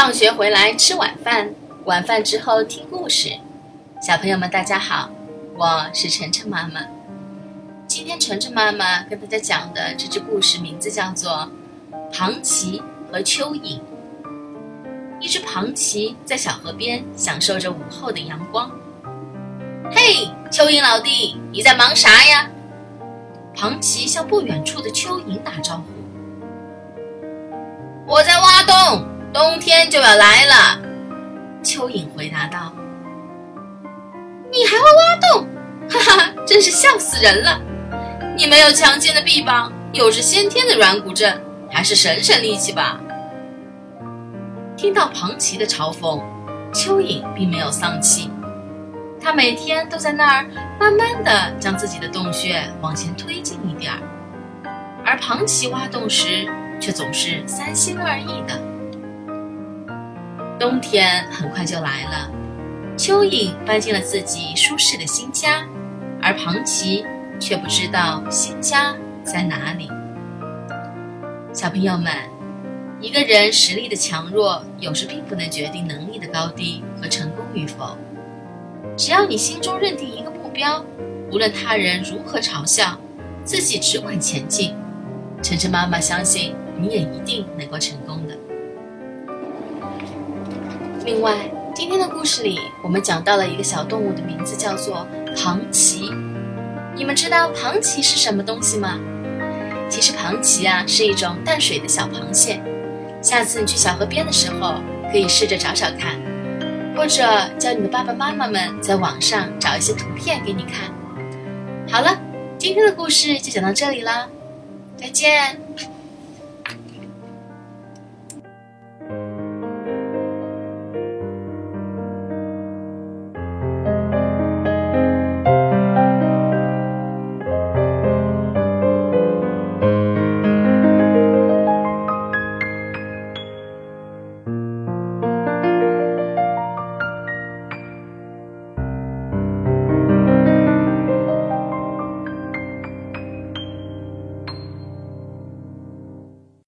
放学回来吃晚饭，晚饭之后听故事。小朋友们，大家好，我是晨晨妈妈。今天晨晨妈妈跟大家讲的这只故事名字叫做《庞奇和蚯蚓》。一只庞奇在小河边享受着午后的阳光。嘿，蚯蚓老弟，你在忙啥呀？庞奇向不远处的蚯蚓打招呼：“我在，冬天就要来了。”蚯蚓回答道。“你还会挖洞？哈哈，真是笑死人了！你没有强健的臂膀，又是先天的软骨症，还是省省力气吧。”听到庞奇的嘲讽，蚯蚓并没有丧气。他每天都在那儿慢慢的将自己的洞穴往前推进一点儿，而庞奇挖洞时却总是三心二意的。冬天很快就来了，蚯蚓搬进了自己舒适的新家，而庞奇却不知道新家在哪里。小朋友们。一个人实力的强弱，有时并不能决定能力的高低和成功与否。只要你心中认定一个目标，无论他人如何嘲笑，自己只管前进。晨晨妈妈相信，你也一定能够成功的。另外，今天的故事里，我们讲到了一个小动物的名字，叫做庞奇。你们知道庞奇是什么东西吗？其实庞奇啊，是一种淡水的小螃蟹。下次你去小河边的时候，可以试着找找看，或者叫你的爸爸妈妈们在网上找一些图片给你看。好了，今天的故事就讲到这里了，再见。